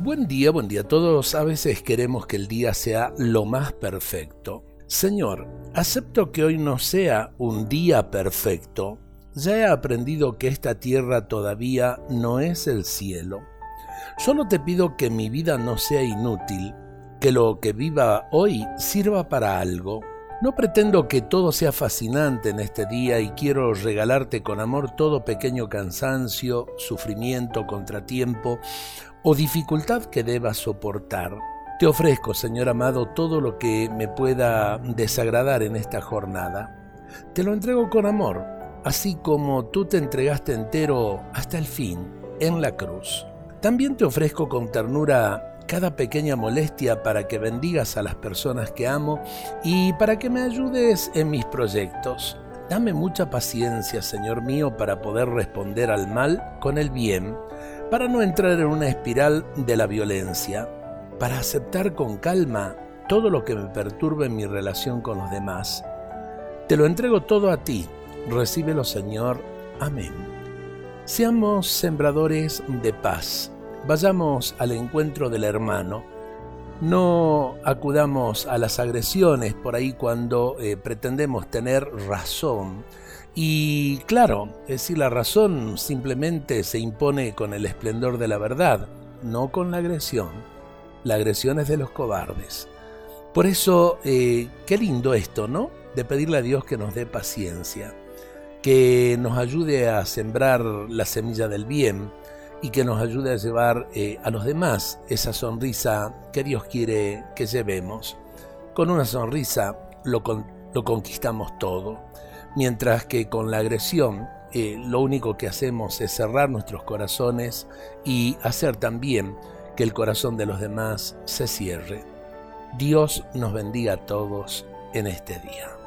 Buen día, buen día a todos. A veces queremos que el día sea lo más perfecto. Señor, acepto que hoy no sea un día perfecto. Ya he aprendido que esta tierra todavía no es el cielo. Solo te pido que mi vida no sea inútil, que lo que viva hoy sirva para algo. No pretendo que todo sea fascinante en este día y quiero regalarte con amor todo pequeño cansancio, sufrimiento, contratiempo o dificultad que debas soportar. Te ofrezco, Señor amado, todo lo que me pueda desagradar en esta jornada. Te lo entrego con amor, así como tú te entregaste entero hasta el fin en la cruz. También te ofrezco con ternura cada pequeña molestia para que bendigas a las personas que amo y para que me ayudes en mis proyectos. Dame mucha paciencia, Señor mío, para poder responder al mal con el bien para no entrar en una espiral de la violencia, para aceptar con calma todo lo que me perturbe en mi relación con los demás. Te lo entrego todo a ti. Recíbelo, Señor. Amén. Seamos sembradores de paz. Vayamos al encuentro del hermano. No acudamos a las agresiones por ahí cuando eh, pretendemos tener razón y claro, es decir, la razón simplemente se impone con el esplendor de la verdad, no con la agresión. La agresión es de los cobardes. Por eso, eh, qué lindo esto, ¿no? De pedirle a Dios que nos dé paciencia, que nos ayude a sembrar la semilla del bien y que nos ayude a llevar eh, a los demás esa sonrisa que Dios quiere que llevemos. Con una sonrisa lo, lo conquistamos todo mientras que con la agresión eh, lo único que hacemos es cerrar nuestros corazones y hacer también que el corazón de los demás se cierre. Dios nos bendiga a todos en este día.